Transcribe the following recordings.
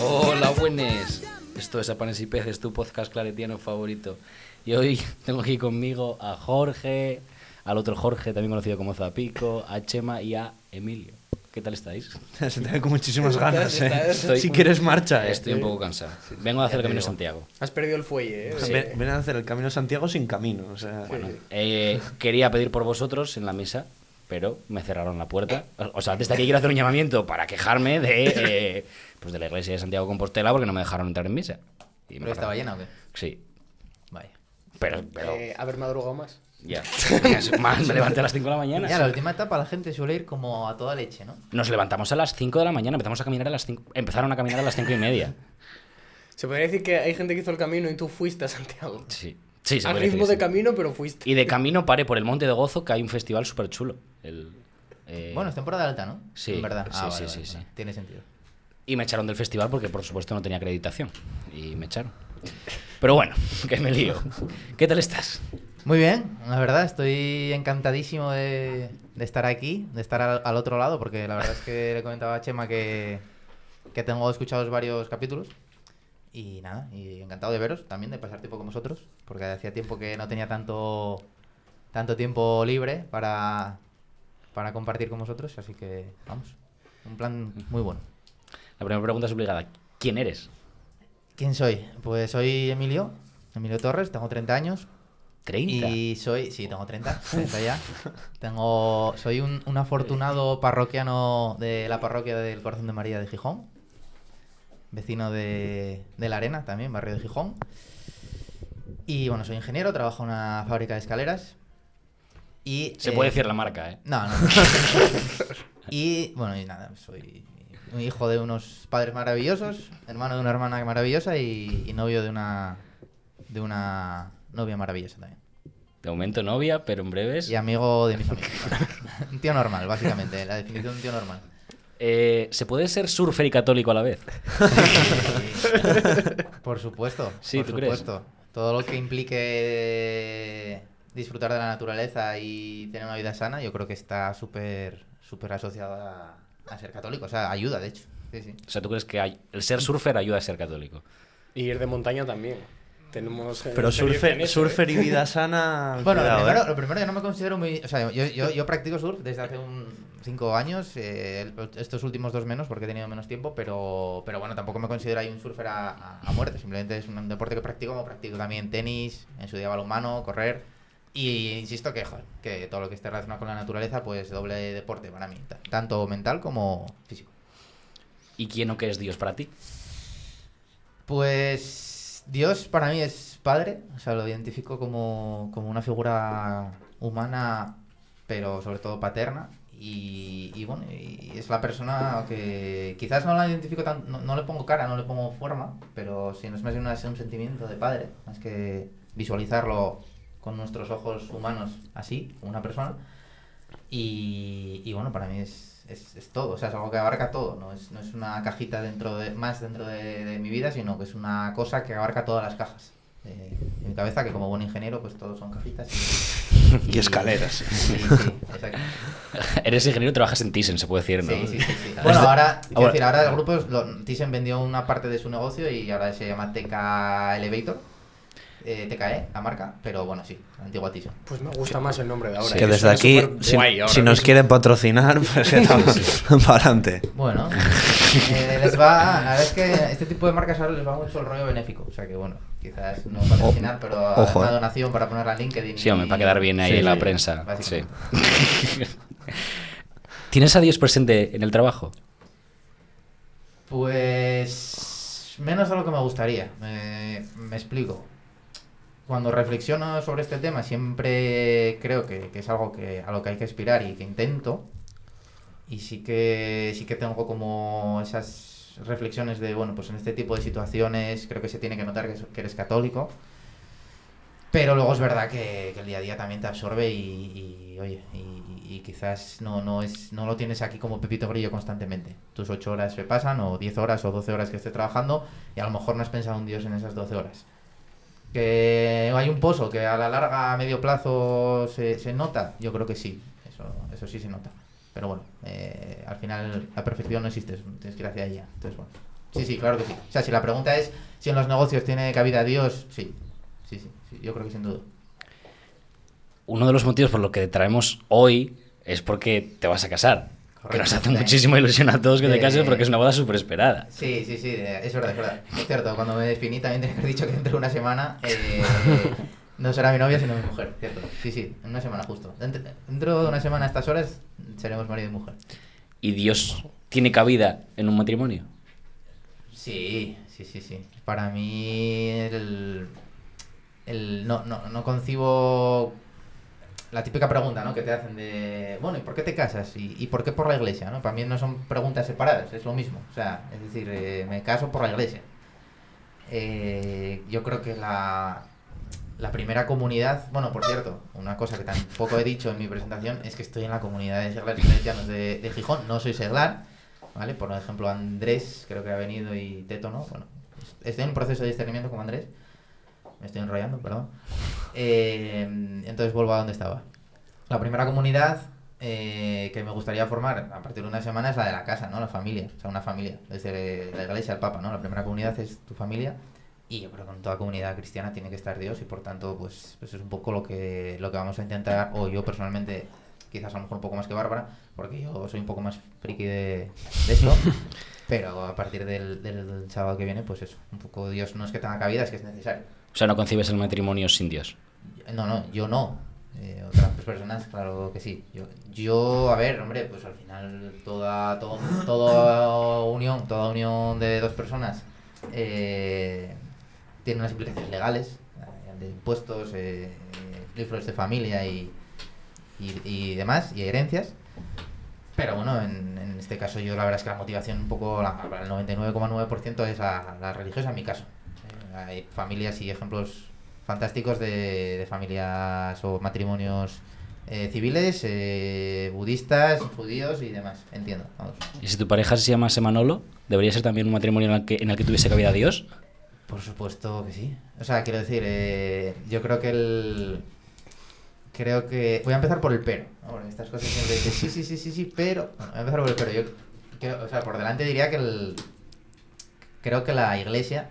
Hola, buenas. Esto es A Panes y Peces, tu podcast claretiano favorito. Y hoy tengo aquí conmigo a Jorge, al otro Jorge, también conocido como Zapico, a Chema y a Emilio. ¿Qué tal estáis? Se te ve con muchísimas ganas, ¿eh? Estoy- si quieres marcha, ¿eh? Estoy un poco cansado. Vengo a hacer el Camino de Santiago. Has perdido el fuelle, ¿eh? Sí. Ven, ven a hacer el Camino de Santiago sin camino, o sea... Bueno, Eh, quería pedir por vosotros en la mesa, pero me cerraron la puerta. O sea, desde aquí quiero hacer un llamamiento para quejarme de, eh, pues de la iglesia de Santiago de Compostela porque no me dejaron entrar en misa. Y me ¿Pero estaba llena o qué? Sí, Vaya. pero, pero eh, haber madrugado más. ya. Más, me levanté a las 5 de la mañana. Ya, la última etapa la gente suele ir como a toda leche, ¿no? Nos levantamos a las 5 de la mañana, empezamos a caminar a las 5, empezaron a caminar a las 5 y media. Se podría decir que hay gente que hizo el camino y tú fuiste a Santiago. Sí, sí, Al ritmo de camino, pero fuiste. Y de camino paré por el Monte de Gozo, que hay un festival súper chulo. El, eh, Bueno, es temporada alta, ¿no? sí, En verdad. sí, Ah, sí, vale, sí, vale, sí. vale. Tiene sentido. Y me echaron del festival porque, por supuesto, no tenía acreditación. Y me echaron. Pero bueno, que me lío. ¿Qué tal estás? Muy bien, la verdad, estoy encantadísimo de, de estar aquí, de estar al, al otro lado, porque la verdad es que le comentaba a Chema que, que tengo escuchados varios capítulos. Y nada, y encantado de veros también, de pasar tiempo con vosotros, porque hacía tiempo que no tenía tanto, tanto tiempo libre para, para compartir con vosotros, así que vamos, un plan muy bueno. La primera pregunta es obligada. ¿Quién eres? ¿Quién soy? Pues soy Emilio, Emilio Torres, tengo 30 años, 30. Y soy, sí, tengo 30, 30 ya. Tengo, soy un, un afortunado parroquiano de la parroquia del Corazón de María de Gijón. Vecino de, de La Arena también, barrio de Gijón. Y bueno, soy ingeniero, trabajo en una fábrica de escaleras. Y, Se eh, puede decir la marca, ¿eh? No, no. y bueno, y nada, soy un hijo de unos padres maravillosos, hermano de una hermana maravillosa y, y novio de una de una novia maravillosa también. De momento novia, pero en breves. Y amigo de mis amigos. un tío normal, básicamente, la definición de un tío normal. Eh, ¿Se puede ser surfer y católico a la vez? Por supuesto. Sí, por ¿tú crees? Todo lo que implique disfrutar de la naturaleza y tener una vida sana, yo creo que está súper súper asociado a, a ser católico. O sea, ayuda, de hecho. Sí, sí. O sea, ¿tú crees que hay- el ser surfer ayuda a ser católico? Y ir de montaña también. Tenemos. eh, Pero surfer, eso, ¿eh? surfer y vida sana... Bueno, cuidado, lo, primero, ¿eh? lo primero, yo no me considero muy... O sea, yo, yo, yo practico surf desde hace un cinco años, eh, estos últimos dos menos porque he tenido menos tiempo, pero, pero bueno, tampoco me considero ahí un surfer a, a- a muerte, simplemente es un deporte que practico, como practico también tenis, en su día balonmano, correr, y insisto que, joder, que todo lo que esté relacionado con la naturaleza, pues doble deporte para mí, ta- tanto mental como físico. ¿Y quién o qué es Dios para ti? Pues Dios para mí es padre, o sea, lo identifico como, como una figura humana, pero sobre todo paterna. Y, y bueno, y es la persona que quizás no la identifico tan, no, no le pongo cara, no le pongo forma, pero sí, no es más bien un sentimiento de padre, más que visualizarlo con nuestros ojos humanos así, como una persona. Y, y bueno, para mí es, es, es todo, o sea, es algo que abarca todo, no es, no es una cajita dentro de, más dentro de, de mi vida, sino que es una cosa que abarca todas las cajas de, de mi cabeza, que como buen ingeniero, pues todos son cajitas. Y, Y escaleras. Sí, sí, exacto. Eres ingeniero y trabajas en Thyssen, se puede decir, ¿no? Sí, sí, sí, sí. Bueno, ahora, quiero Ahora- decir, ahora el grupo, es- lo- Thyssen vendió una parte de su negocio y ahora se llama TK Elevator, eh, TKE, la marca, pero bueno, sí, la antigua Thyssen. Pues me gusta más el nombre de ahora. Que ¿eh? desde aquí, si, guay ahora si nos quieren patrocinar, pues para adelante. Bueno, eh, les va, la verdad es que este tipo de marcas ahora les va mucho el rollo benéfico, o sea que bueno, quizás no patrocinar, pero ojo, una eh. donación para ponerla en LinkedIn. Sí, hombre, para quedar bien ahí Sí, en la sí, prensa. Sí. ¿Tienes a Dios presente en el trabajo? Pues menos de lo que me gustaría. Me, me explico. Cuando reflexiono sobre este tema, siempre creo que, que es algo que, a lo que hay que aspirar y que intento. Y sí que, sí que tengo como esas reflexiones de, bueno, pues en este tipo de situaciones creo que se tiene que notar que, eres católico. Pero luego es verdad que, el día a día también te absorbe y, y, oye, y, y quizás no, no, es, no lo tienes aquí como Pepito Grillo constantemente. Tus ocho horas se pasan, o 10 horas o 12 horas que estés trabajando, y a lo mejor no has pensado en Dios en esas 12 horas. Que hay un pozo que a la larga, a medio plazo, se, se nota, yo creo que sí, eso, eso sí se nota. Pero bueno, eh, al final la perfección no existe, tienes que ir hacia ella. Entonces, bueno. Sí, sí, claro que sí. O sea, si la pregunta es si en los negocios tiene cabida Dios, sí. Sí, sí, sí, yo creo que sin duda. Uno de los motivos por lo que te traemos hoy es porque te vas a casar. Que nos hace Sí. muchísima ilusión a todos que te Eh, cases porque es una boda súper esperada. Sí, sí, sí, es verdad, es verdad. Es cierto, cuando me definí también tenía que haber dicho que dentro de una semana eh, no será mi novia sino mi mujer, ¿cierto? Sí, sí, en una semana justo. Dentro, de una semana a estas horas seremos marido y mujer. ¿Y Dios tiene cabida en un matrimonio? Sí, sí, sí, sí. Para mí el, el no, no, no concibo la típica pregunta ¿no? que te hacen de, bueno, ¿y por qué te casas? ¿Y, y por qué por la iglesia? ¿no? Para mí no son preguntas separadas, es lo mismo. O sea, es decir, eh, me caso por la iglesia. Eh, yo creo que la, la primera comunidad, bueno, por cierto, una cosa que tampoco he dicho en mi presentación es que estoy en la comunidad de seglares cristianos de, de Gijón, no soy seglar, ¿vale? Por ejemplo, Andrés, creo que ha venido y Teto, ¿no? Bueno, estoy en un proceso de discernimiento con Andrés, me estoy enrollando, perdón. Eh, entonces vuelvo a donde estaba. La primera comunidad eh, que me gustaría formar a partir de una semana es la de la casa, ¿no? La familia, o sea, una familia, desde la iglesia al papa, ¿no? La primera comunidad es tu familia y yo creo que en toda comunidad cristiana tiene que estar Dios y por tanto, pues, pues es un poco lo que, lo que vamos a intentar, o yo personalmente, quizás a lo mejor un poco más que Bárbara, porque yo soy un poco más friki de, de esto, pero a partir del, del sábado que viene, pues eso, un poco Dios no es que tenga cabida, es que es necesario. O sea, no concibes el matrimonio sin Dios. No, no, yo no. Eh, otras personas, claro que sí. Yo, yo, a ver, hombre, pues al final toda, todo, toda unión, toda unión de dos personas eh, tiene unas implicaciones legales, eh, de impuestos, eh, libros de familia y, y, y demás, y herencias. Pero bueno, en, en este caso yo la verdad es que la motivación un poco, la, el 99,9% es la, la religiosa en mi caso. Eh, hay familias y ejemplos fantásticos de, de familias o matrimonios eh, civiles, eh, budistas, judíos y demás. Entiendo. ¿Y si tu pareja se llamase Manolo, debería ser también un matrimonio en el que, en el que tuviese cabida Dios? Por supuesto que sí. O sea, quiero decir, eh, yo creo que el... Creo que... Voy a empezar por el pero. Porque estas cosas siempre dicen, sí, sí, sí, sí, sí, pero... Bueno, voy a empezar por el pero. Yo creo- o sea, por delante diría que el... Creo que la iglesia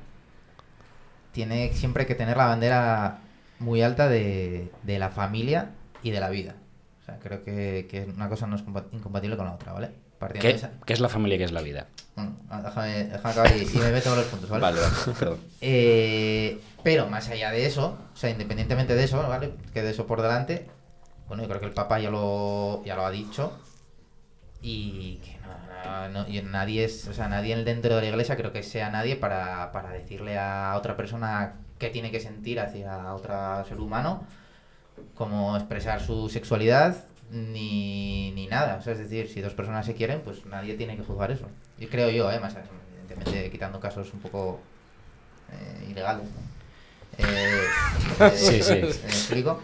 tiene siempre que tener la bandera muy alta de, de la familia y de la vida. O sea, creo que, que una cosa no es compa- incompatible con la otra, ¿vale? Partiendo de ¿Qué, esa- qué es la familia y qué es la vida? Bueno, ah, déjame, déjame acabar y, y me meto los puntos, ¿vale? Vale, vale, perdón. Eh, pero más allá de eso, o sea, independientemente de eso, ¿vale? Que de eso por delante, bueno, yo creo que el Papa ya lo, ya lo ha dicho y que no, nadie es, o sea, nadie dentro de la iglesia creo que sea nadie para, para decirle a otra persona qué tiene que sentir hacia otro ser humano, cómo expresar su sexualidad, ni, ni nada. O sea, es decir, si dos personas se quieren, pues nadie tiene que juzgar eso. Y creo yo, ¿eh? más evidentemente quitando casos un poco eh, ilegales. ¿no? Eh, eh, Sí, sí. ¿Me explico?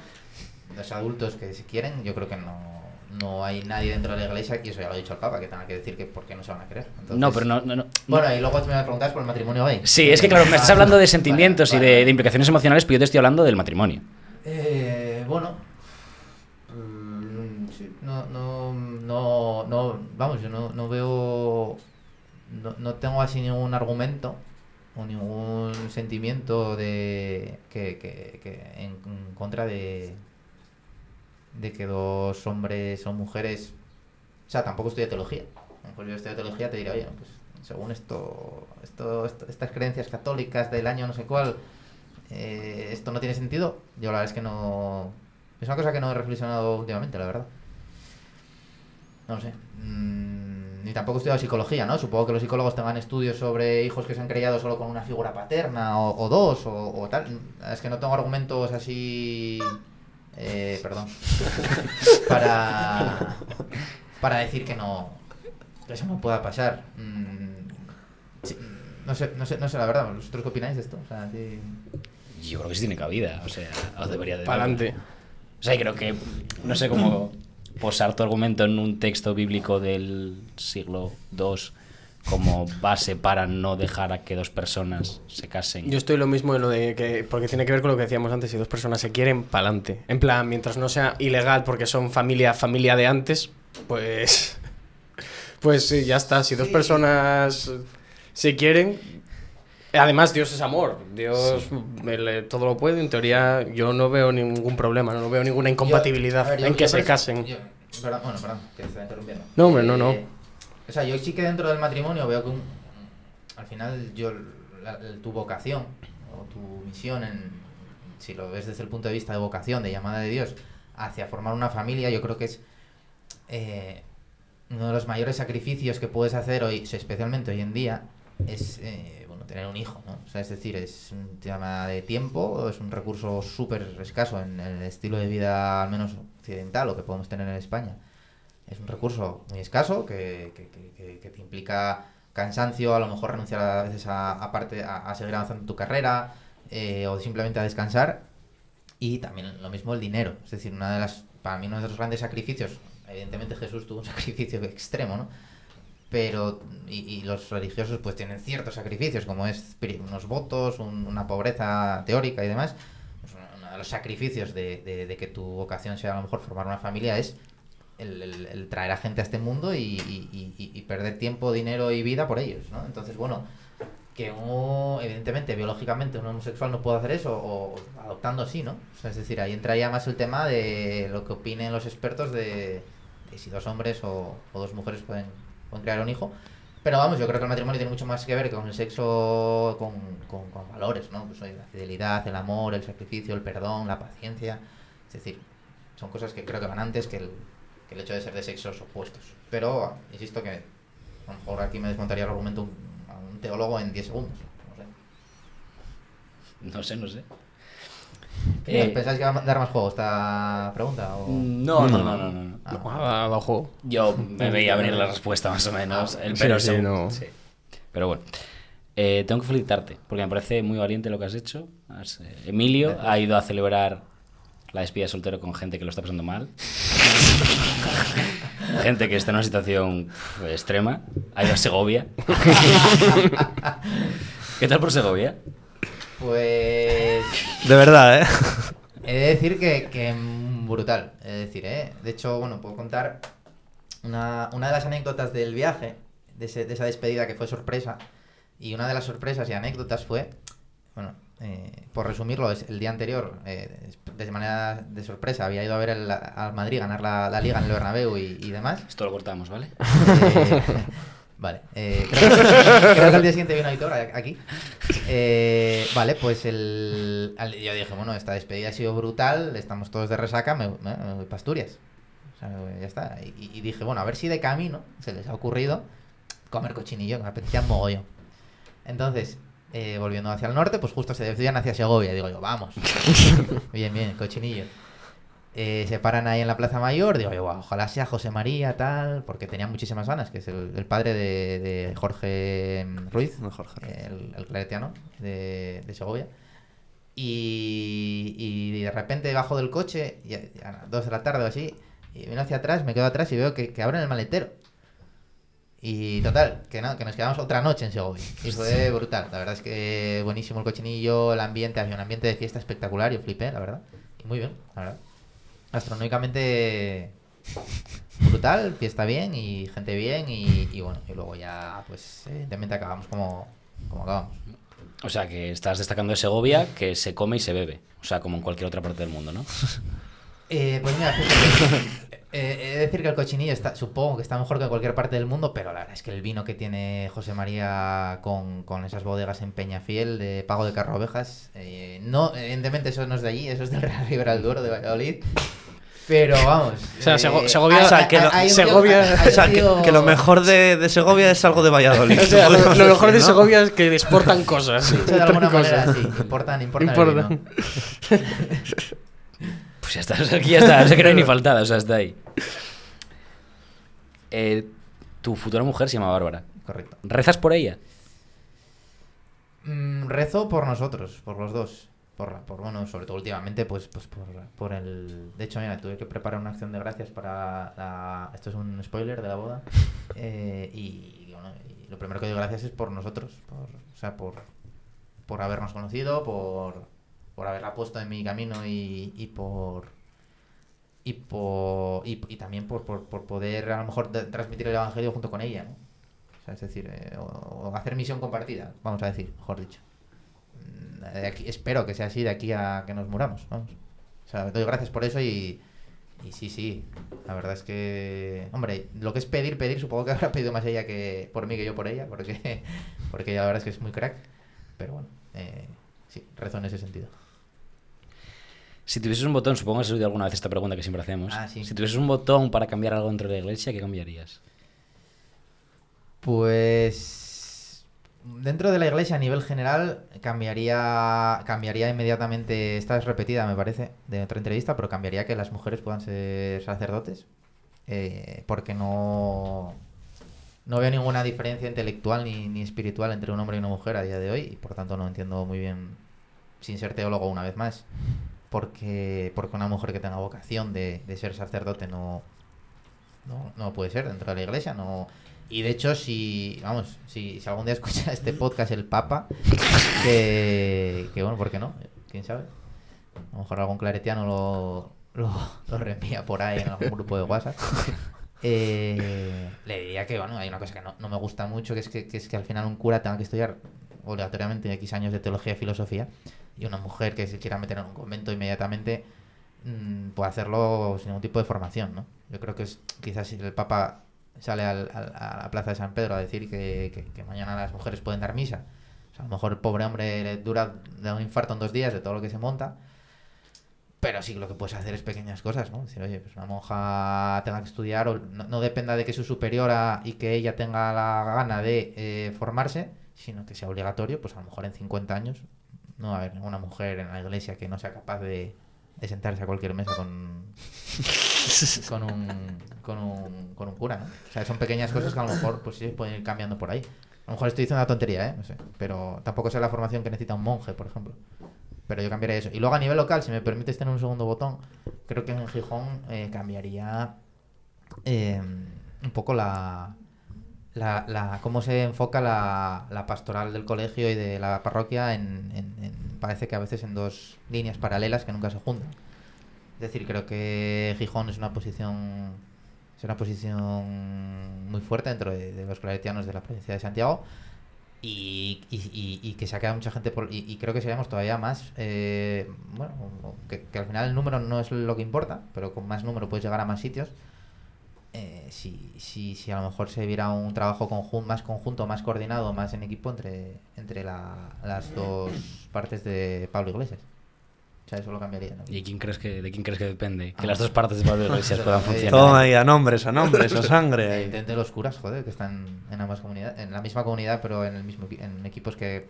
Los adultos que se quieren, yo creo que no, no hay nadie dentro de la iglesia, y eso ya lo ha dicho el Papa, que tenga que decir que por qué no se van a querer. Entonces- No, pero no, no, no. Bueno, y luego tú me preguntas por el matrimonio gay. Sí, es que claro, me estás hablando de vale, sentimientos y vale, de, de implicaciones emocionales, pero yo te estoy hablando del matrimonio. Eh, bueno, no, no, no, no, vamos, yo no, no veo, no, no tengo así ningún argumento o ningún sentimiento de que, que, que en, contra de, de que dos hombres o mujeres, o sea, tampoco estudio teología. Mejor yo estudio teología te diría, oye, pues según esto, esto, esto- estas creencias católicas del año no sé cuál, eh, esto no tiene sentido. Yo la verdad es que no... Es una cosa que no he reflexionado últimamente, la verdad. No sé. Mm, ni tampoco he estudiado psicología, ¿no? Supongo que los psicólogos tengan estudios sobre hijos que se han criado solo con una figura paterna o, o dos o, o tal. Es que no tengo argumentos así... eh, perdón. para... Para decir que no... Que eso no pueda pasar. Mm, sí, no sé, no sé, no sé la verdad. ¿Vosotros qué opináis de esto? O sea, sí... Yo creo que sí tiene cabida, o sea, o debería de. Para adelante. O sea, y creo que, no sé cómo posar tu argumento en un texto bíblico del siglo II como base para no dejar a que dos personas se casen. Yo estoy lo mismo en lo de que. Porque tiene que ver con lo que decíamos antes: si dos personas se quieren, pa'lante. En plan, mientras no sea ilegal porque son familia, familia de antes, Pues. Pues sí, ya está. Si dos personas se quieren. Además, Dios es amor. Dios él, eh, todo lo puede. En teoría, yo no veo ningún problema, no veo ninguna incompatibilidad Yo- a ver, yo- en que yo se casen. yo- perdón, bueno, perdón, que te está interrumpiendo. No, hombre, no, no. O sea, yo sí que dentro del matrimonio veo que un- al final yo la- la- tu vocación o tu misión, en, si lo ves desde el punto de vista de vocación, de llamada de Dios, hacia formar una familia, yo creo que es eh, uno de los mayores sacrificios que puedes hacer hoy, especialmente hoy en día, es eh, tener un hijo, ¿no? O sea, es decir, es un tema de tiempo, es un recurso súper escaso en el estilo de vida, al menos occidental, o que podemos tener en España. Es un recurso muy escaso que, que- que- que- te implica cansancio, a lo mejor renunciar a veces a, a parte, a, a seguir avanzando en tu carrera eh, o simplemente a descansar. Y también lo mismo el dinero. Es decir, una de las, para mí uno de los grandes sacrificios, evidentemente Jesús tuvo un sacrificio extremo, ¿no? Pero, y, y los religiosos pues tienen ciertos sacrificios, como es unos votos, un- una pobreza teórica y demás. Pues uno de los sacrificios de, de- que tu vocación sea a lo mejor formar una familia es el, traer a gente a este mundo y, y- y- perder tiempo, dinero y vida por ellos, ¿no? Entonces, bueno, que uno, evidentemente, biológicamente, un homosexual no puede hacer eso, o adoptando sí, ¿no? O sea, es decir, ahí entra ya más el tema de lo que opinen los expertos de, de si dos hombres o, o dos mujeres pueden, pueden crear un hijo. Pero vamos, yo creo que el matrimonio tiene mucho más que ver con el sexo, con, con- valores, ¿no? Pues la fidelidad, el amor, el sacrificio, el perdón, la paciencia. Es decir, son cosas que creo que van antes que el, que el hecho de ser de sexos opuestos. Pero, insisto que a lo mejor aquí me desmontaría el argumento un, a un teólogo en 10 segundos. No sé. No sé, no sé. ¿Qué? Eh, ¿Pensáis que va a dar más juego esta pregunta? O... No, no, no, no, no. Ah, Ah, Abajo. Yo me veía venir la respuesta más o menos. El Sí, pero sí, según- no. sí. Pero bueno. Eh, tengo que felicitarte, porque me parece muy valiente lo que has hecho. Has, eh, Emilio ha ido a celebrar la despedida de soltero con gente que lo está pasando mal. gente que está en una situación extrema. Ha ido a Segovia. ¿Qué tal por Segovia? Pues De verdad, ¿eh? he de decir que, que mm, brutal. Es decir, ¿eh? De hecho, bueno, puedo contar una, una de las anécdotas del viaje, de, ese- de esa despedida que fue sorpresa. Y una de las sorpresas y anécdotas fue, bueno, eh, por resumirlo, es el día anterior, eh, de manera de sorpresa, había ido a ver al Madrid ganar la, la liga en el Bernabéu y, y demás. Esto lo cortamos, ¿vale? Eh, vale. eh, creo, que, creo que al día siguiente viene Aitor aquí. Eh, vale, pues el, al- yo dije, bueno, esta despedida ha sido brutal, estamos todos de resaca, me, me- me voy pa' Asturias. O sea, ya está. Y, y dije, bueno, a ver si de camino se les ha ocurrido comer cochinillo, que me apetecía mogollón. Entonces, eh, volviendo hacia el norte, pues justo se desvían hacia Segovia. Digo yo, vamos. bien, bien, cochinillo. Eh, se paran ahí en la Plaza Mayor. Digo "Guau, ojalá sea José María, tal, porque tenía muchísimas ganas, que es el, el padre de, de Jorge mm, Ruiz, No, Jorge. el, el claretiano de, de Segovia. Y, y de repente bajo del coche, y a, las 2 de la tarde o así, y vino hacia atrás, me quedo atrás y veo que, que abren el maletero. Y total, que no, que nos quedamos otra noche en Segovia. Y fue brutal. La verdad es que buenísimo el cochinillo, el ambiente, había un ambiente de fiesta espectacular, yo flipé, la verdad. Y muy bien, la verdad. Astronómicamente brutal, fiesta bien y gente bien y, y bueno, y luego ya pues evidentemente acabamos como, como acabamos. O sea, que estás destacando de Segovia, que se come y se bebe. O sea, como en cualquier otra parte del mundo, ¿no? Eh, pues mira, eh, he de decir que el cochinillo está, supongo que está mejor que en cualquier parte del mundo, pero la verdad es que el vino que tiene José María con, con esas bodegas en Peñafiel de Pago de Carro Ovejas, eh, no, evidentemente eso no es de allí, eso es del Real Ribera del Duero de Valladolid. Pero vamos. O sea, eh, Sego- Segovia- o sea, que lo- tío- O sea, que, lo mejor de, de Segovia es algo de Valladolid. O sea, lo, mejor de. Segovia es que exportan cosas. De alguna manera, sí, importan, importan, el Importan. vino. Pues ya está, o sea, aquí ya está, no se cree ni faltada, o sea, está ahí. Eh, tu futura mujer se llama Bárbara. Correcto. ¿Rezas por ella? Mm, rezo por nosotros, por los dos. Por, por bueno, sobre todo últimamente, pues, pues por, por el. De hecho, mira, tuve que preparar una acción de gracias para la. Esto es un spoiler de la boda. Eh, y, bueno, y lo primero que doy gracias es por nosotros. Por, o sea, por, por habernos conocido, por, por haberla puesto en mi camino y, por. y, por, y, también por, por, por poder a lo mejor transmitir el evangelio junto con ella, ¿no? O es decir, eh, o, hacer misión compartida, vamos a decir, mejor dicho. Mm, espero que sea así de aquí a que nos muramos, vamos. O sea, doy gracias por eso y, y sí, sí, la verdad es que, hombre, lo que es pedir, pedir, supongo que habrá pedido más ella que por mí que yo por ella, porque, porque ella la verdad es que es muy crack, pero bueno, eh, sí, rezo en ese sentido. Si tuvieses un botón, supongo que has oído alguna vez esta pregunta que siempre hacemos. Ah, sí. Si tuvieses un botón para cambiar algo dentro de la iglesia, ¿qué cambiarías? Pues dentro de la iglesia a nivel general cambiaría cambiaría inmediatamente, esta es repetida me parece, de otra entrevista, pero cambiaría que las mujeres puedan ser sacerdotes, eh, porque no, no veo ninguna diferencia intelectual ni, ni espiritual entre un hombre y una mujer a día de hoy, y por tanto no entiendo muy bien, sin ser teólogo una vez más, porque, porque una mujer que tenga vocación de, de ser sacerdote no, no, no puede ser dentro de la iglesia, no... Y de hecho, si, vamos, si, si algún día escucha este podcast el Papa, que, que bueno, ¿por qué no? ¿Quién sabe? A lo mejor algún claretiano lo, lo, lo reenvía por ahí en algún grupo de WhatsApp. Eh, le diría que, bueno, hay una cosa que no, no me gusta mucho, que es que, que es que al final un cura tenga que estudiar obligatoriamente X años de teología y filosofía, y una mujer que se quiera meter en un convento inmediatamente mm, puede hacerlo sin ningún tipo de formación, ¿no? Yo creo que es quizás si el Papa sale al- a la plaza de San Pedro a decir que, que- mañana las mujeres pueden dar misa. A lo mejor el pobre hombre le dura de un infarto en dos días de todo lo que se monta. Pero sí lo que puedes hacer es pequeñas cosas, ¿no? Decir, oye, pues una monja tenga que estudiar, o no, no dependa de que su superiora y que ella tenga la gana de eh, formarse, sino que sea obligatorio, pues a lo mejor en 50 años no a haber ninguna mujer en la iglesia que no sea capaz de, de sentarse a cualquier mesa con, con un, con un, con un cura, ¿no? O sea, son pequeñas cosas que a lo mejor pues sí pueden ir cambiando por ahí. A lo mejor estoy diciendo una tontería, ¿eh? No sé. Pero tampoco sé la formación que necesita un monje, por ejemplo. Pero yo cambiaría eso. Y luego a nivel local, si me permites tener un segundo botón, creo que en Gijón eh, cambiaría eh, un poco la, la, la- cómo se enfoca la, pastoral del colegio y de la parroquia en, parece que a veces en dos líneas paralelas que nunca se juntan. Es decir, creo que Gijón es una posición es una posición muy fuerte dentro de, los claretianos de la provincia de Santiago y, que se ha quedado mucha gente por, y, creo que seríamos todavía más eh, bueno que al final el número no es lo que importa pero con más número puedes llegar a más sitios eh, si, si, si a lo mejor se viera un trabajo conjun- más conjunto, más coordinado, más en equipo entre, entre la- las dos partes de Pablo Iglesias. O sea, eso lo cambiaría. ¿no? ¿Y quién crees que, de quién crees que depende? Que Ah. las dos partes de Pablo Iglesias puedan funcionar. Toma ahí a nombres, a nombres, a sangre. ahí. Evidentemente los curas, joder, que están en ambas comunidades, en la misma comunidad, pero en el mismo en equipos que,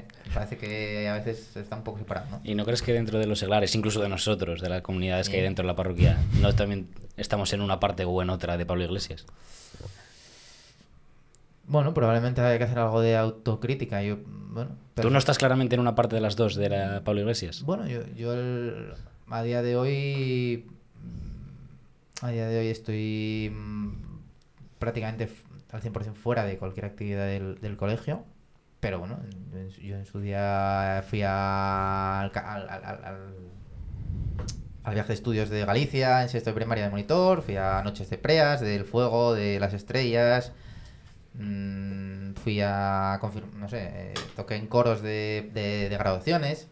sé, parece que a veces está un poco separado, ¿no? ¿Y no crees que dentro de los seglares, incluso de nosotros, de las comunidades que hay dentro de la parroquia, no también estamos en una parte o en otra de Pablo Iglesias? Bueno, probablemente haya que hacer algo de autocrítica. Yo, bueno, ¿Tú no estás claramente en una parte de las dos de la Pablo Iglesias? Bueno, yo, yo el- a día de hoy. A día de hoy estoy mm, prácticamente al 100% fuera de cualquier actividad del, del colegio. Pero bueno, yo en, su- día fui al, al, al- al- viaje de estudios de Galicia en sexto de primaria de monitor, fui a Noches de Preas, del Fuego, de las Estrellas, mm, fui a, no sé, eh, toqué en coros de, de- graduaciones,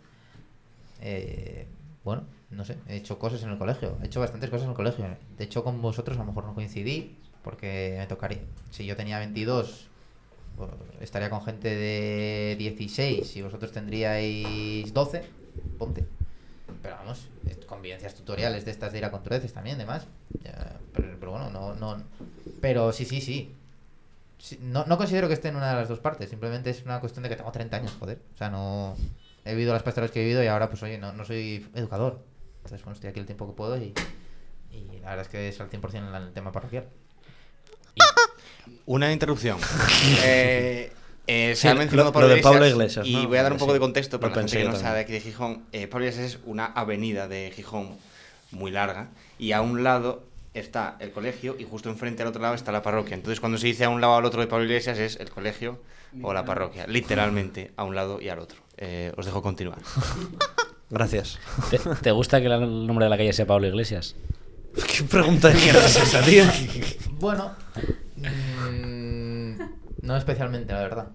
eh, bueno, no sé, he hecho cosas en el colegio, he hecho bastantes cosas en el colegio. De hecho, con vosotros a lo mejor no coincidí, porque me tocaría, si yo tenía 22, pues, estaría con gente de 16 y vosotros tendríais 12, ponte. Pero vamos, convivencias tutoriales de estas de ir a controles también, demás. Ya, pero, pero bueno, no, no. Pero sí, sí, sí. No, no considero que esté en una de las dos partes, simplemente es una cuestión de que tengo 30 años, joder. O sea, no. He vivido las pastorales que he vivido y ahora, pues oye, no, no soy educador. Entonces, bueno, estoy aquí el tiempo que puedo y. Y la verdad es que es al 100% en el tema parroquial. Una interrupción. Eh, eh, se Sí, ha mencionado lo- Pablo, lo de Pablo Iglesias, Iglesias, Y ¿no? voy a dar un poco Sí, de contexto para la gente que no sabe aquí de Gijón. Eh, Pablo Iglesias es una avenida de Gijón muy larga y a un lado está el colegio y justo enfrente al otro lado está la parroquia. Entonces cuando se dice a un lado al otro de Pablo Iglesias es el colegio o la parroquia. Literalmente a un lado y al otro. Eh, os dejo continuar. Gracias. ¿Te, te gusta que el nombre de la calle sea Pablo Iglesias? ¿Qué pregunta de mierda es esa, tío? Bueno, mm, no especialmente, la verdad.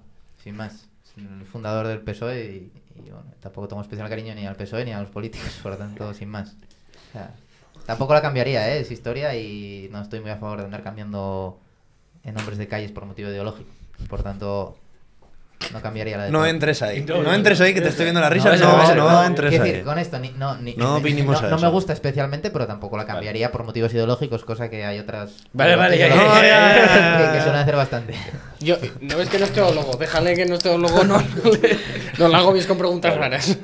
Sin más. El fundador del PSOE y, y, bueno, tampoco tengo especial cariño ni al PSOE ni a los políticos, por lo tanto, sin más. O sea, tampoco la cambiaría, ¿eh? Es historia y no estoy muy a favor de andar cambiando en nombres de calles por motivo ideológico. Por tanto, no cambiaría la de No entres ahí. No entres ahí, que te estoy viendo la risa. No, No, no, no, no, entres ahí. con esto ni- no, ni- No me gusta especialmente, pero tampoco la cambiaría por motivos ideológicos, cosa que hay otras Vale, vale, ya, que, ya, ya, ya, que- que suelen hacer bastante. Yo, no ves que no es teólogo, déjale que no es teólogo, no, no, le hago bien con preguntas raras.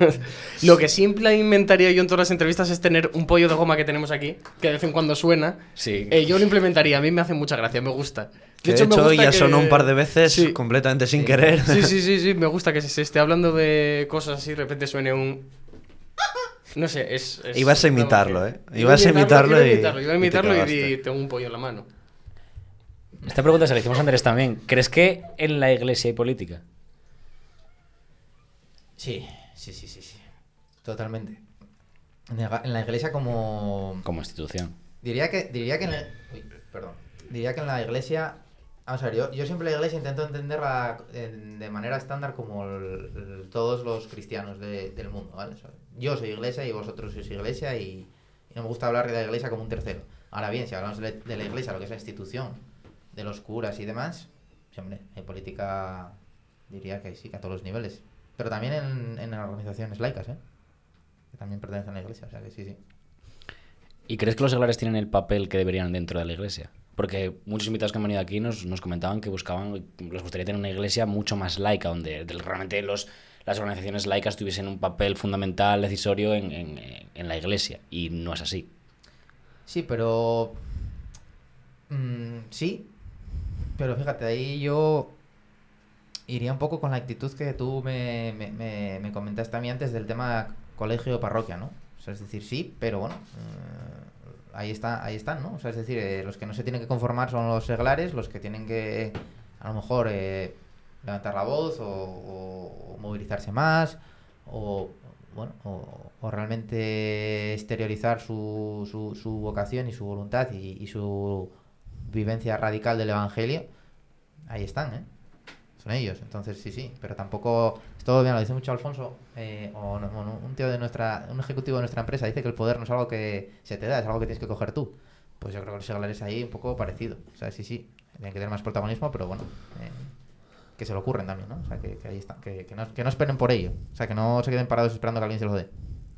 Lo que siempre inventaría yo en todas las entrevistas es tener un pollo de goma que tenemos aquí, que de vez en cuando suena. Sí. Eh, yo lo implementaría, a mí me hace mucha gracia, me gusta. Que de me hecho, gusta ya que- sonó un par de veces Sí. completamente sin querer. Sí, sí, sí, sí, me gusta que se, esté hablando de cosas así, de repente suene un... No sé, es... es Ibas a imitarlo, que- ¿eh? Ibas a imitarlo iba y- imitarlo, iba a y te imitarlo y, tengo un pollo en la mano. Esta pregunta se la hicimos a Andrés también. ¿Crees que en la iglesia hay política? Sí, sí, sí, sí, sí. Totalmente. En la- iglesia como... Como institución. Diría que, diría que en la... uy, perdón. Diría que en la iglesia... Vamos a ver, yo, yo siempre la iglesia intento entenderla en- de manera estándar como todos los cristianos de- del mundo, ¿vale? Yo soy iglesia y vosotros sois iglesia y, no me gusta hablar de la iglesia como un tercero. Ahora bien, si hablamos de, de la iglesia, lo que es la institución, de los curas y demás, hombre, en política diría que sí, que a todos los niveles. Pero también en, en organizaciones laicas, ¿eh? Que también pertenecen a la iglesia, o sea que sí, sí. ¿Y crees que los seglares tienen el papel que deberían dentro de la iglesia? Porque muchos invitados que han venido aquí nos, nos comentaban que buscaban, les gustaría tener una iglesia mucho más laica, donde de- realmente los, las organizaciones laicas tuviesen un papel fundamental, decisorio en, en- la iglesia. Y no es así. Sí, pero. mm, sí. Pero fíjate, ahí yo iría un poco con la actitud que tú me, me, me- me comentaste a mí antes del tema colegio-parroquia, ¿no? Es decir, sí, pero bueno. eh, ahí, está, ahí están, ¿no? O sea, es decir, eh, los que no se tienen que conformar son los seglares, los que tienen que, a lo mejor, eh, levantar la voz o, o- movilizarse más o bueno o, o realmente exteriorizar su, su, su vocación y su voluntad y, y su vivencia radical del evangelio ahí están ¿eh? Son ellos entonces sí sí pero tampoco esto bien lo dice mucho Alfonso eh, o, no- o un tío de nuestra un ejecutivo de nuestra empresa dice que el poder no es algo que se te da es algo que tienes que coger tú pues yo creo que los seglares ahí un poco parecido o sea sí sí tienen que tener más protagonismo pero bueno eh, que se lo ocurren también, ¿no? O sea, que, que ahí están, que, que no, que no esperen por ello. O sea, que no se queden parados esperando que alguien se lo dé.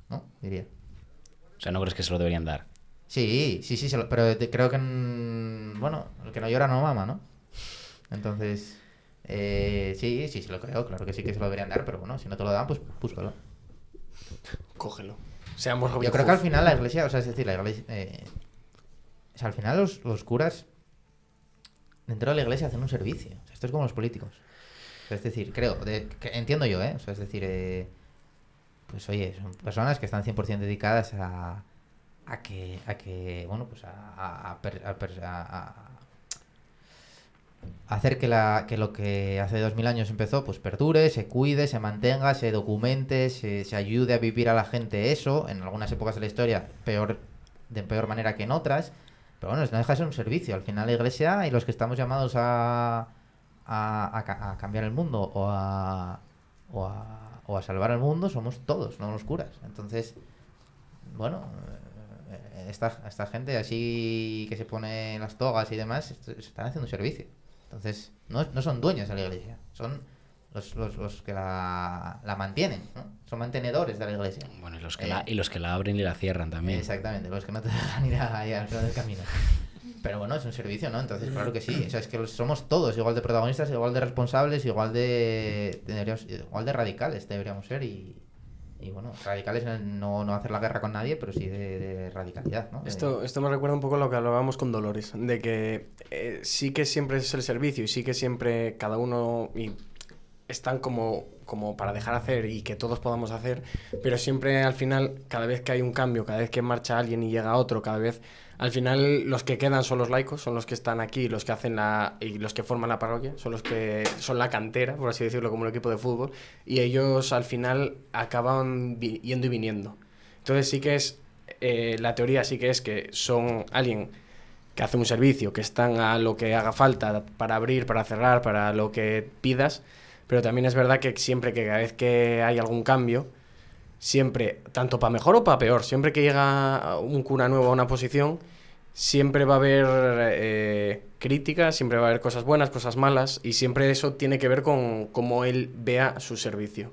¿No? Diría. O sea, ¿no crees que se lo deberían dar? Sí, sí, sí, se lo- pero te- creo que, bueno, el que no llora no mama, ¿no? Entonces, eh, sí, sí, se lo creo, claro que sí que se lo deberían dar, pero bueno, si no te lo dan, pues búscalo. Cógelo. Seamos Yo creo que al final la iglesia, o sea, es decir, la iglesia, eh, o sea, al final los, los curas dentro de la iglesia hacen un servicio. O sea, esto es como los políticos. O sea, es decir, creo, de- que entiendo yo, ¿eh? O sea, es decir, eh, pues oye, son personas que están 100% dedicadas a, a que, a que, bueno, pues a, a- a per- a per- a- a- hacer que, la, que lo que hace 2000 años empezó, pues perdure, se cuide, se mantenga, se documente, se, se ayude a vivir a la gente eso, en algunas épocas de la historia peor de peor manera que en otras, pero bueno, no deja de ser un servicio. Al final la iglesia y los que estamos llamados a, a, a ca- a cambiar el mundo o a, o, o a salvar el mundo somos todos, no los curas. Entonces, bueno, eh, esta, esta gente así que se pone las togas y demás, est- están haciendo un servicio. Entonces, no, no son dueños de la iglesia, son los, los, los que la, la mantienen, ¿no? son mantenedores de la iglesia. Bueno, y los que, Eh. la, y los que la abren y la cierran también. Exactamente, los que no te dejan ir a- ahí al final del camino. Pero bueno, es un servicio, ¿no? Entonces, claro que sí. O sea, es que somos todos igual de protagonistas, igual de responsables, igual de igual de radicales deberíamos ser y, y bueno, radicales no, no hacer la guerra con nadie, pero sí de, radicalidad, ¿no? Esto, esto me recuerda un poco a lo que hablábamos con Dolores, de que eh, sí que siempre es el servicio y sí que siempre cada uno están como, como para dejar hacer y que todos podamos hacer, pero siempre al final, cada vez que hay un cambio, cada vez que marcha alguien y llega otro, cada vez, al final los que quedan son los laicos, son los que están aquí, los que hacen la y los que forman la parroquia, son los que son la cantera, por así decirlo, como un equipo de fútbol, y ellos al final acaban yendo y viniendo. Entonces sí que es eh, la teoría sí que es que son alguien que hace un servicio, que están a lo que haga falta para abrir, para cerrar, para lo que pidas, pero también es verdad que siempre que cada vez que hay algún cambio, siempre, tanto para mejor o para peor, siempre que llega un cura nuevo a una posición, siempre va a haber eh, críticas, siempre va a haber cosas buenas, cosas malas, y siempre eso tiene que ver con cómo él vea su servicio.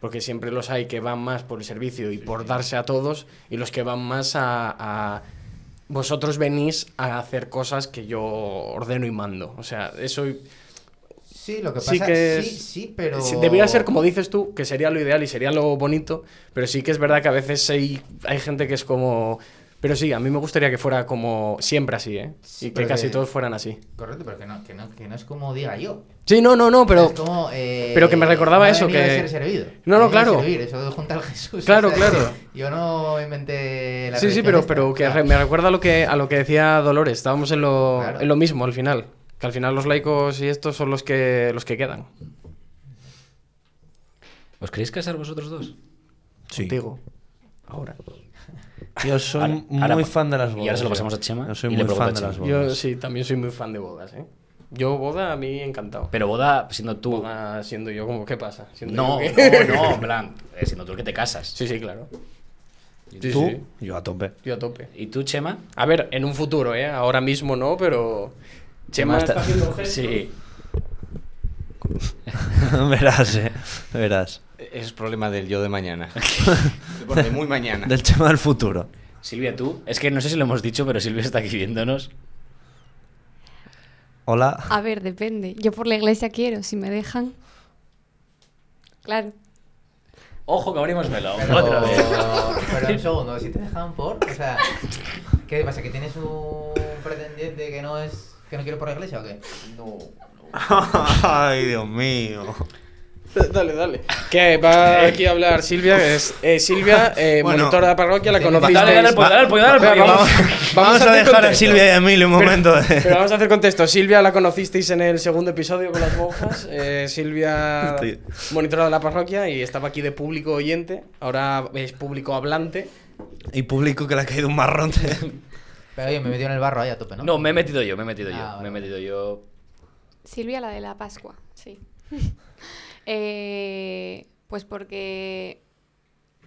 Porque siempre los hay que van más por el servicio y por darse a todos, y los que van más a, a- Vosotros venís a hacer cosas que yo ordeno y mando. O sea, eso Sí, lo que Sí pasa que sí, es- sí, pero Sí, Debería ser como dices tú, que sería lo ideal y sería lo bonito, pero sí que es verdad que a veces hay, hay gente que es como... Pero sí, a mí me gustaría que fuera como siempre así, ¿eh? Sí, y que pero casi que- todos fueran así. Correcto, pero que no, que no, que no es como diga yo. Sí, no, no, no, pero... es como, eh, pero que me recordaba no eso, que- ser servido. No, no, claro. servir, eso junta al Jesús. Claro, o sea, claro. que Yo no inventé la Sí, sí, pero, esta, pero que o sea, re- me recuerda a lo que, a lo que decía Dolores. Estábamos en lo, Claro. en lo mismo al final. Que al final los laicos y estos son los que, los que quedan. ¿Os queréis casar vosotros dos? Sí. Contigo. Ahora. Yo soy Ahora- muy ahora- fan de las bodas. y ahora se lo yo. pasamos a Chema Yo soy y muy fan a de las bodas. Yo sí, también soy muy fan de bodas, ¿eh? Yo boda a mí encantado. Pero boda siendo tú. Boda siendo yo como, ¿qué pasa? Siendo No, yo no, no, en plan, eh, siendo tú el que te casas. Sí, sí, claro. Sí, ¿Tú? sí. Yo a tope. Yo a tope. ¿Y tú, Chema? A ver, en un futuro, ¿eh? Ahora mismo no, pero... Chema está haciendo gestos. Sí. verás, eh. Verás. Es problema del yo de mañana. de muy mañana. Del tema del futuro. Silvia, tú. Es que no sé si lo hemos dicho, pero Silvia está aquí viéndonos. Hola. A ver, depende. Yo por la iglesia quiero, si me dejan. Claro. Ojo que abrimos melón. Pero, Otra vez. pero un segundo, si te dejan por, o sea, ¿qué pasa? ¿Que tienes un pretendiente que no es que no quiere por la iglesia o qué? No. Ay, Dios mío. Dale, dale. Que va aquí a hablar Silvia, que es eh, Silvia, eh, Bueno. monitora de la parroquia, la Dale, conocisteis... dale, dale al pollo, dale al pollo, dale pollo. vamos, Vamos, vamos a, hacer dejar a contexto. Silvia y a Emilio un momento. de- Pero vamos a hacer contexto. Silvia la conocisteis en el segundo episodio con las monjas. Eh, Silvia, Estoy- monitora de la parroquia, y estaba aquí de público oyente. Ahora es público hablante. Y público que le ha caído un marrón. Pero oye, me metió en el barro ahí a tope, ¿no? No, me he metido yo, me he metido yo. Ah, me he metido yo. Silvia, la de la Pascua, sí. Eh, pues porque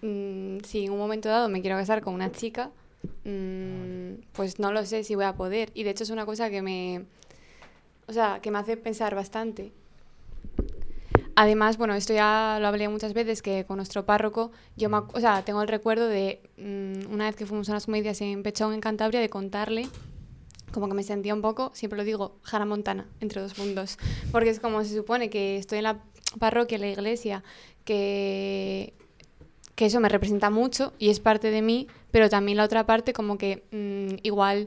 mm, si en un momento dado me quiero casar con una chica, mm, pues no lo sé si voy a poder. Y de hecho es una cosa que me, o sea, que me hace pensar bastante. Además, bueno, esto ya lo hablé muchas veces, que con nuestro párroco, yo me, o sea, tengo el recuerdo de mm, una vez que fuimos a unas comedias en Pechón, en Cantabria, de contarle como que me sentía un poco, siempre lo digo, Hannah Montana, entre dos mundos. Porque es como se supone que estoy en la parroquia, en la iglesia, que, que eso me representa mucho y es parte de mí, pero también la otra parte como que mm, igual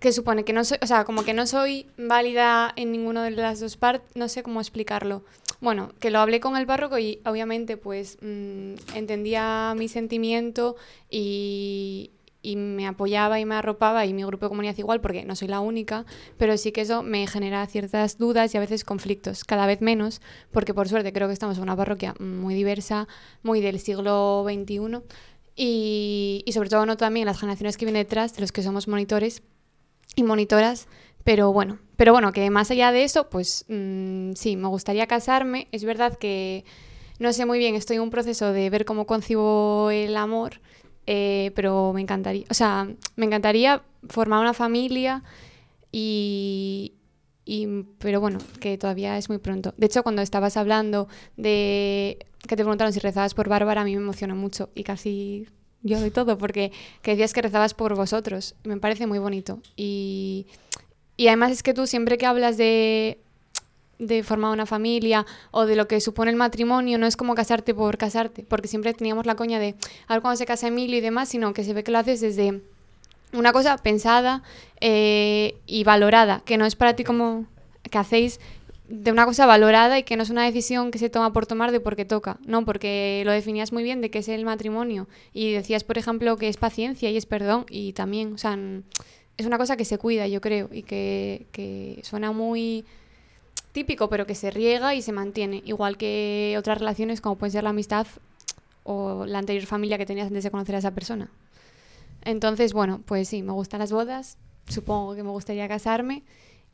que supone que no soy, o sea, como que no soy válida en ninguna de las dos partes, no sé cómo explicarlo. Bueno, que lo hablé con el párroco y obviamente pues mm, entendía mi sentimiento y, y me apoyaba y me arropaba y mi grupo de comunidad igual porque no soy la única, pero sí que eso me genera ciertas dudas y a veces conflictos, cada vez menos, porque por suerte creo que estamos en una parroquia muy diversa, muy del siglo XXI y, y sobre todo no también las generaciones que vienen detrás de los que somos monitores y monitoras, pero bueno, pero bueno, que más allá de eso, pues mm, sí, me gustaría casarme. Es verdad que no sé muy bien, estoy en un proceso de ver cómo concibo el amor, eh, pero me encantaría, o sea, me encantaría formar una familia y, y- pero bueno, que todavía es muy pronto. De hecho, cuando estabas hablando de que te preguntaron si rezabas por Bárbara, a mí me emocionó mucho y casi yo y todo, porque que decías que rezabas por vosotros. Me parece muy bonito. Y, y además es que tú siempre que hablas de, de formar una familia o de lo que supone el matrimonio, no es como casarte por casarte, porque siempre teníamos la coña de a ver cuando se casa Emilio y demás, sino que se ve que lo haces desde una cosa pensada eh, y valorada, que no es para ti como que hacéis de una cosa valorada y que no es una decisión que se toma por tomar de porque toca, no, porque lo definías muy bien de qué es el matrimonio y decías, por ejemplo, que es paciencia y es perdón y también, o sea, es una cosa que se cuida, yo creo, y que, suena muy típico, pero que se riega y se mantiene, igual que otras relaciones como pueden ser la amistad o la anterior familia que tenías antes de conocer a esa persona. Entonces, bueno, pues sí, me gustan las bodas, supongo que me gustaría casarme,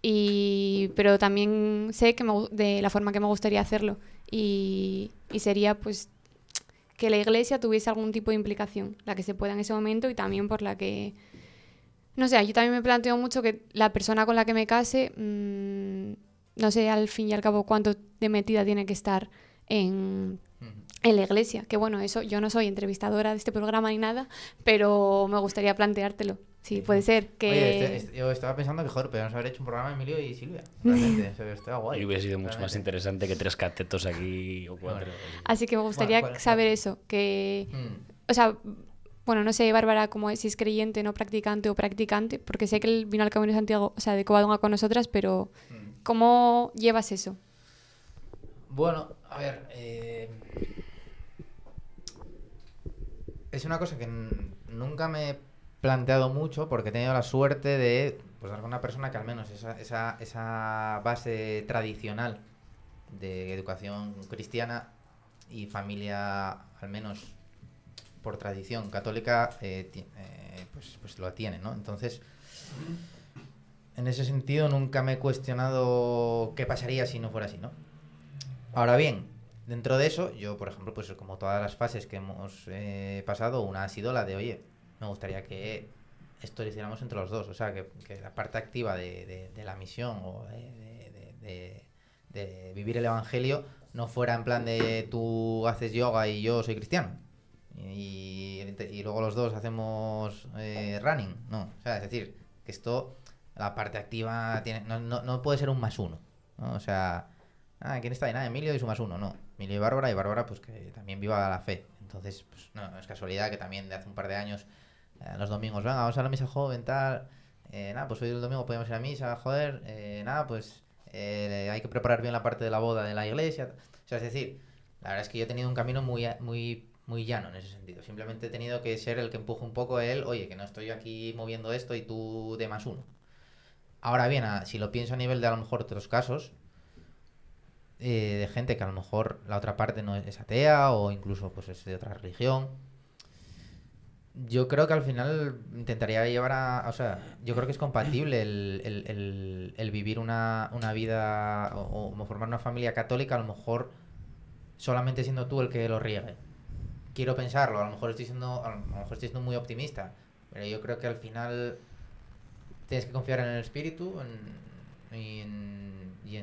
y, pero también sé que de la forma que me gustaría hacerlo. Y, y sería pues que la iglesia tuviese algún tipo de implicación, la que se pueda en ese momento y también por la que... No sé, yo también me planteo mucho que la persona con la que me case, mm, no sé al fin y al cabo cuánto de metida tiene que estar en, en la iglesia. Que bueno, eso yo no soy entrevistadora de este programa ni nada, pero me gustaría planteártelo. Sí, puede ser que... Oye, este- este- yo estaba pensando que, joder, podríamos haber hecho un programa Emilio y Silvia. Realmente, eso estaba guay. Y hubiera sido mucho más interesante que tres catetos aquí o cuatro. Así que me gustaría Bueno, saber eso, que... Mm. O sea, bueno, no sé, Bárbara, cómo es, si es creyente, no practicante o practicante, porque sé que él vino al Camino de Santiago, o sea, de Covadonga con nosotras, pero Mm. ¿cómo llevas eso? Bueno, a ver. eh, Es una cosa que nunca me he planteado mucho porque he tenido la suerte de pues, dar con una persona que al menos esa, esa, esa base tradicional de educación cristiana y familia, al menos por tradición católica, eh, eh, pues, pues lo tiene, ¿no? Entonces, en ese sentido nunca me he cuestionado qué pasaría si no fuera así, ¿no? Ahora bien, dentro de eso, yo, por ejemplo, pues como todas las fases que hemos eh, pasado, una ha sido la de, oye, me gustaría que esto lo hiciéramos entre los dos, o sea, que, la parte activa de, de- de la misión o de- de vivir el Evangelio no fuera en plan de tú haces yoga y yo soy cristiano. Y, y luego los dos hacemos eh, running, no, o sea, es decir, que esto, la parte activa tiene, no, no, no puede ser un más uno, ¿no? O sea, Ah, ¿quién está ahí? Nada, Emilio y su más uno, no. Emilio y Bárbara, y Bárbara, pues que también viva la fe. Entonces, pues no, no es casualidad que también de hace un par de años, eh, los domingos, venga, vamos a la misa joven, tal. Eh, nada, pues hoy el domingo podemos ir a misa, joder. eh, nada, pues eh, hay que preparar bien la parte de la boda de la iglesia. O sea, es decir, la verdad es que yo he tenido un camino muy, muy, muy llano en ese sentido. Simplemente he tenido que ser el que empuje un poco él, oye, que no estoy aquí moviendo esto y tú de más uno. Ahora bien, si lo pienso a nivel de a lo mejor otros casos, eh, de gente que a lo mejor la otra parte no es atea o incluso pues es de otra religión. Yo creo que al final intentaría llevar a... O sea, yo creo que es compatible el, el- el- el vivir una, una vida o, o formar una familia católica a lo mejor solamente siendo tú el que lo riegue. Quiero pensarlo, a lo mejor estoy siendo, a lo mejor estoy siendo muy optimista, pero yo creo que al final tienes que confiar en el espíritu en- y, en, y,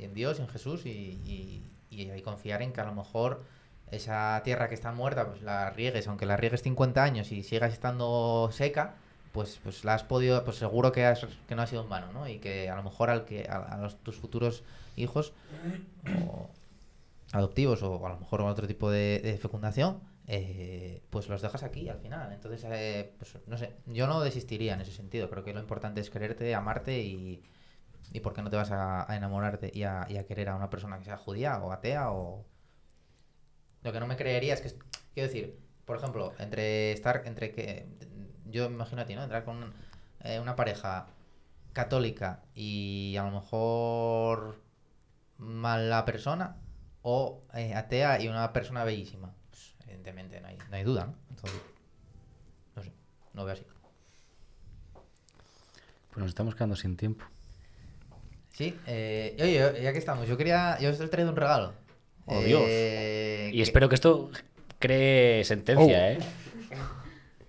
y en Dios, en Jesús, y, y, confiar en que a lo mejor esa tierra que está muerta, pues la riegues, aunque la riegues 50 años y sigas estando seca, pues, pues la has podido, pues seguro que, has, que no ha sido en vano, ¿no? Y que a lo mejor al que, a, a los, tus futuros hijos o adoptivos o a lo mejor otro tipo de, fecundación, eh, pues los dejas aquí al final. Entonces, eh, pues no sé, yo no desistiría en ese sentido. Creo que lo importante es quererte, amarte y, y por qué no te vas a, enamorarte y a, querer a una persona que sea judía o atea o... Lo que no me creería es que, quiero decir, por ejemplo, entre estar, entre que, yo imagino a ti, ¿no? Entrar con eh, una pareja católica y a lo mejor mala persona o eh, atea y una persona bellísima. Pues, evidentemente no hay, no hay duda, ¿no? Entonces, no sé, no veo así. Pues nos estamos quedando sin tiempo. Sí, eh, oye, yo- ya que estamos, yo quería, yo os he traído un regalo. Oh, Dios. Eh, Y que- espero que esto cree sentencia, ¿eh?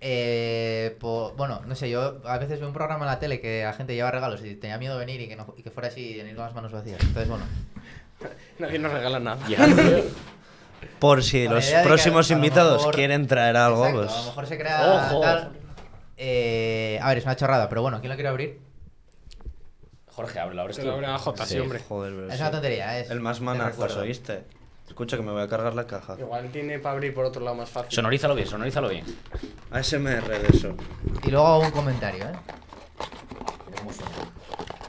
Eh, po- bueno, no sé, yo a veces veo un programa en la tele que la gente lleva regalos y tenía miedo de venir y que, no, y que fuera así y venir con las manos vacías. Entonces, bueno. Nadie nos regala nada. Por si Con la los idea de que próximos a lo invitados mejor- quieren traer algo, Exacto, pues. A lo mejor se crea Ojo. tal. Eh, a ver, es una chorrada, pero bueno, ¿quién lo quiere abrir? Jorge, ábrelo, abres Que tú. lo abre AJ, sí, hombre. Joder, pero Es sí. una tontería, es. El más te recuerdo. ¿oíste? Escucha que me voy a cargar la caja. Igual tiene para abrir por otro lado más fácil. Sonorízalo bien, sonorízalo bien. ASMR de eso. Y luego hago un comentario, ¿eh?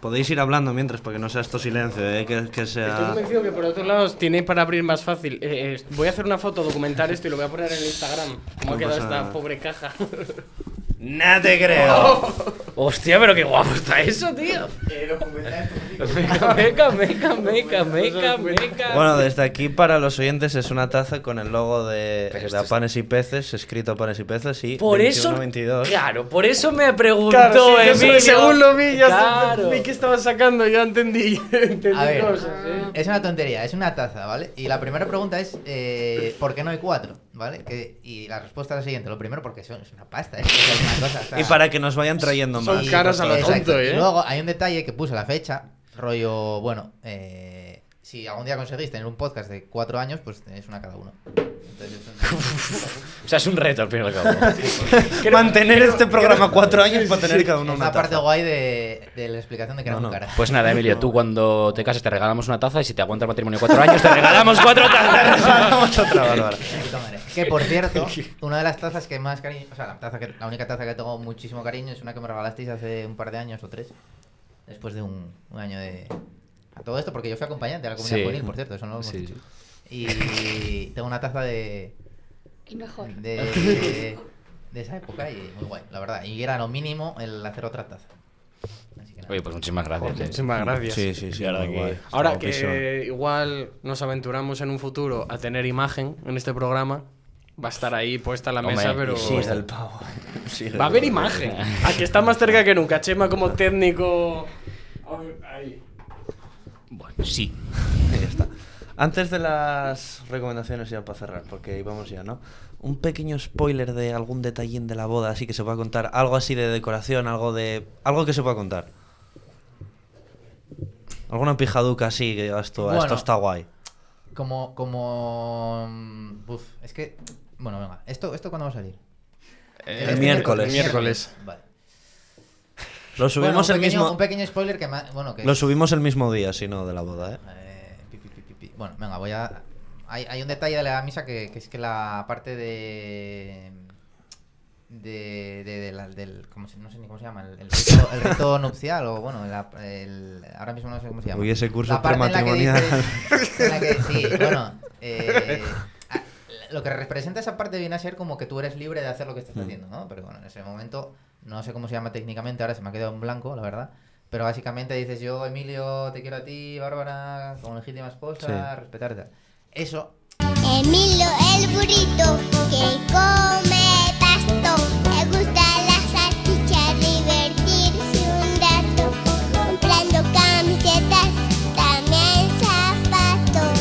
Podéis ir hablando mientras, porque no sea esto silencio, ¿eh? que, que Estoy sea. convencido que por otro lado tiene para abrir más fácil. Eh, eh, voy a hacer una foto, documentar esto y lo voy a poner en Instagram. ¿Cómo No ha quedado esta nada. pobre caja? ¡No te creo! Hostia, pero qué guapo está eso, tío. Eh, documentar esto Meca, meca, meca, meca, meca, meca. Bueno, desde aquí para los oyentes es una taza con el logo de, de es- Panes y Peces, escrito Panes y Peces y Por 21, eso, 22. claro, por eso me preguntó Claro, sí, Emilio. según lo vi, ya Claro. vi que estaba sacando, ya entendí, entendí A ver, cosas, ¿eh? es una tontería, es una taza, ¿vale? Y la primera pregunta es, eh, ¿por qué no hay cuatro? ¿Vale? Que- y la respuesta es la siguiente. Lo primero, porque son- es una pasta, es, es una cosa. o sea, Y para que nos vayan trayendo Son más. caras a lo tonto, ¿eh? Y luego hay un detalle que puse la fecha, rollo, bueno, eh, si algún día conseguís tener un podcast de cuatro años, pues tenéis una cada uno. Entonces, O sea, es un reto al fin y al cabo. Mantener este programa cuatro años para tener cada uno es una la parte taza. guay de, de la explicación de que No, no. muy caras. Pues nada, Emilio, tú cuando te cases te regalamos una taza y si te aguanta el matrimonio cuatro años te regalamos cuatro tazas. Otra. Que por cierto, una de las tazas que más cariño, o sea, la, taza que, la única taza que tengo muchísimo cariño es una que me regalasteis hace un par de años o tres, después de un, un año de... Todo esto, porque yo fui acompañante a la comunidad Sí. juvenil, por cierto, eso no lo hemos Sí, dicho. sí. Y tengo una taza de, El mejor. de, de esa época y muy guay, la verdad. Y era lo mínimo el hacer otra taza. Así que nada. Oye, pues muchísimas gracias. eh. Muchísimas gracias. Sí, sí, sí. Que- Ahora que igual nos aventuramos en un futuro a tener imagen en este programa, va a estar ahí puesta la Hombre, mesa, pero... Sí, es el pavo. Sí, Va a haber imagen. Aquí está más cerca que nunca. Chema como técnico... Ahí. Sí. Ya está. Antes de las recomendaciones ya para cerrar, porque íbamos ya, ¿no? Un pequeño spoiler de algún detallín de la boda, así que se pueda contar. Algo así de decoración, algo de... Algo que se pueda contar. Alguna pijaduca así, que "Ah, esto Bueno. está guay. Como, como... mm, Uf, es que... Bueno, venga, ¿esto, esto cuándo va a salir? El Este miércoles. Miércoles. Vale. Lo subimos Bueno, el pequeño, mismo... Un pequeño spoiler que... ma- Bueno, que Lo subimos el mismo día, si no, de la boda, ¿eh? Eh, pi, pi. Bueno, venga, voy a. Hay, hay un detalle de la misa que, que es que la parte de. De, de, de la- del. ¿cómo se- no sé ni cómo se llama. El, el rito, el rito nupcial, o bueno, la- el, ahora mismo no sé cómo se llama. Uy, ese curso La parte en la que dices- en la que- sí, bueno. eh, lo que representa esa parte viene a ser como que tú eres libre de hacer lo que estás haciendo, ¿no? Pero bueno, en ese momento, no sé cómo se llama técnicamente, ahora se me ha quedado en blanco, la verdad. Pero básicamente dices, yo, Emilio, te quiero a ti, Bárbara, como legítima esposa, Sí. respetarte. Eso, Emilio el burrito que come pasto. Le gusta la salchicha, divertirse un rato. Comprando camisetas, también zapatos.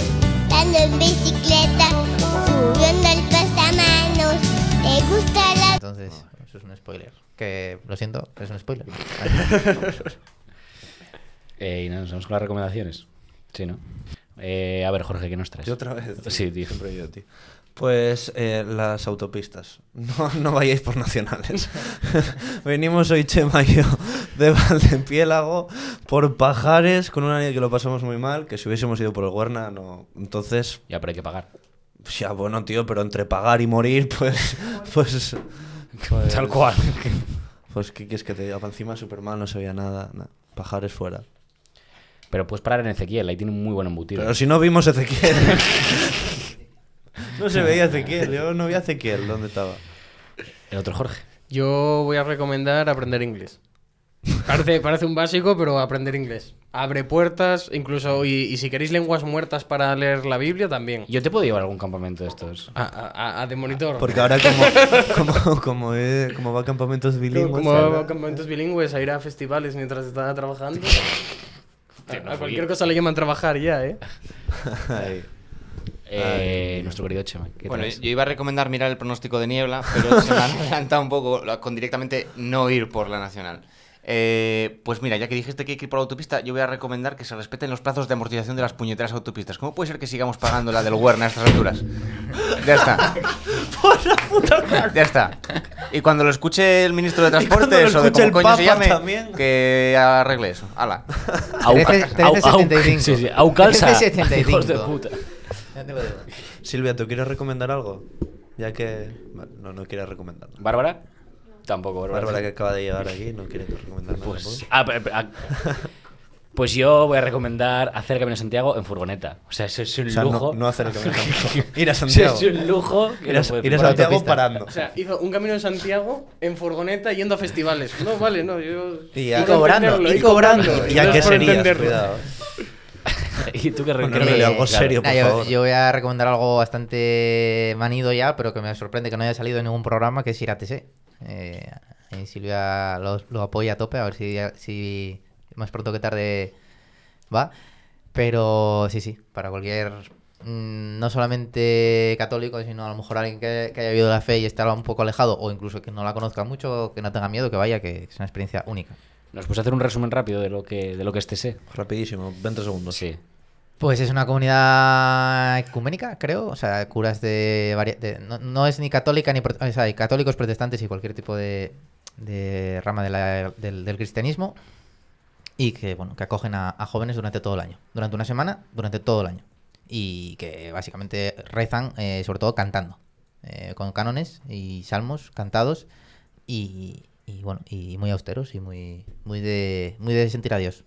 Dando en bicicleta, subiendo el pasamanos. Le gusta la entonces, eso es un spoiler. Que, lo siento, es un spoiler. Eh, y nada, nos vamos con las recomendaciones. Sí, ¿no? Eh, a ver, Jorge, ¿qué nos traes? Yo otra vez. Sí, tío. Siempre yo, tío. Pues eh, las autopistas. No, no vayáis por nacionales. Venimos hoy, Chema y yo, de Valdepiélago, por Pajares, con una niña que lo pasamos muy mal, que si hubiésemos ido por el Huerna, no. Entonces, Ya, pero hay que pagar. ya bueno, tío, pero entre pagar y morir, pues. Pues. Pues Tal cual. Pues, ¿qué quieres que te diga? Pa' Encima, súper mal, no se veía nada. nada. Pajares fuera. Pero puedes parar en Ezequiel, ahí tiene un muy buen embutido. Pero si no vimos Ezequiel. no se veía Ezequiel, yo no vi a Ezequiel, ¿dónde estaba? El otro Jorge. Yo voy a recomendar aprender inglés. Parece, parece un básico, pero aprender inglés. Abre puertas, incluso, y, y si queréis lenguas muertas para leer la Biblia, también. Yo te puedo llevar a algún campamento de estos. A, a- a- de monitor. Porque ahora como, como, como, eh, como va a campamentos bilingües... Como ¿verdad? a campamentos bilingües, a ir a festivales mientras estaba trabajando. A, cualquier cosa le llaman trabajar ya, ¿eh? Eh, nuestro querido Chema. ¿qué Bueno, traes? yo iba a recomendar mirar el pronóstico de niebla, pero se me han adelantado un poco con directamente no ir por la nacional. Eh, pues mira, ya que dijiste que hay que ir por la autopista, yo voy a recomendar que se respeten los plazos de amortización de las puñeteras autopistas. ¿Cómo puede ser que sigamos pagando la del Huerna a estas alturas? Ya está. Ya está. Y cuando lo escuche el ministro de cuando Transportes o de el coño se llame, también. que arregle eso. Hala. Auca- 13, au- au- 75. Sí, sí, Aucalsa. 1375. Hijos de puta. Silvia, ¿tú quieres recomendar algo? Ya que... No, no quieres recomendar nada. ¿Bárbara? Tampoco, Bárbara. Bárbara que acaba de llegar aquí no quiere recomendar nada. Pues. tampoco. ah, pero- pero- ah, Pues yo voy a recomendar hacer el Camino de Santiago en furgoneta. O sea, eso es un O sea, lujo. no, no hacer el camino. Ir a Eso Santiago. es un lujo. Ir a, no ir a. Santiago parando. O sea, hizo un camino en Santiago en furgoneta yendo a festivales. No, vale, no, yo... Y a- Y cobrando, entenderlo, y cobrando. Y a qué serías, cuidado. ¿Y tú qué Bueno, Emilio, algo claro. serio, por Nah, yo, favor. yo voy a recomendar algo bastante manido ya, pero que me sorprende que no haya salido en ningún programa, que es ir a TC. Eh, y Silvia lo, lo apoya a tope, a ver si, si más pronto que tarde va. Pero sí, sí, para cualquier, mm, no solamente católico, sino a lo mejor alguien que, que haya vivido la fe y esté un poco alejado, o incluso que no la conozca mucho, que no tenga miedo, que vaya, que es una experiencia única. ¿Nos puedes hacer un resumen rápido de lo que, de lo que es TC? Rapidísimo, 20 segundos. Sí. Pues es una comunidad ecuménica, creo. O sea, curas de, vari- de- no, no es ni católica ni... O sea, hay católicos, protestantes y cualquier tipo de, de rama de la- del, del cristianismo. Y que, bueno, que acogen a, a jóvenes durante todo el año. Durante una semana, durante todo el año. Y que básicamente rezan, eh, sobre todo cantando. eh, con cánones y salmos cantados. Y, y, bueno, y muy austeros y muy, muy, de, muy de sentir a Dios.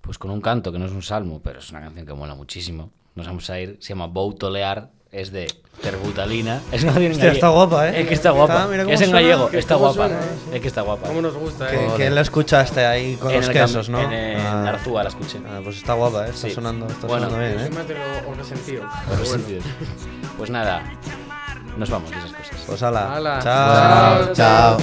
Pues con un canto que no es un salmo, pero es una canción que mola muchísimo. Nos vamos a ir, se llama Boutolear, es de Terbutalina. Es una canción Hostia, está guapa, ¿eh? Es que está guapa. Está- cómo es en gallego, está guapa. suena, Es que está guapa. ¿Cómo nos gusta, Que, eh? que la escuchaste ahí con En los quesos, ¿no? En, el Ah. Arzúa la escuché. Ah, pues está guapa, ¿eh? Está Sí. sonando, está Bueno, sonando bien, ¿eh? Pues nada, nos vamos de esas cosas. Pues ala. chao, chao.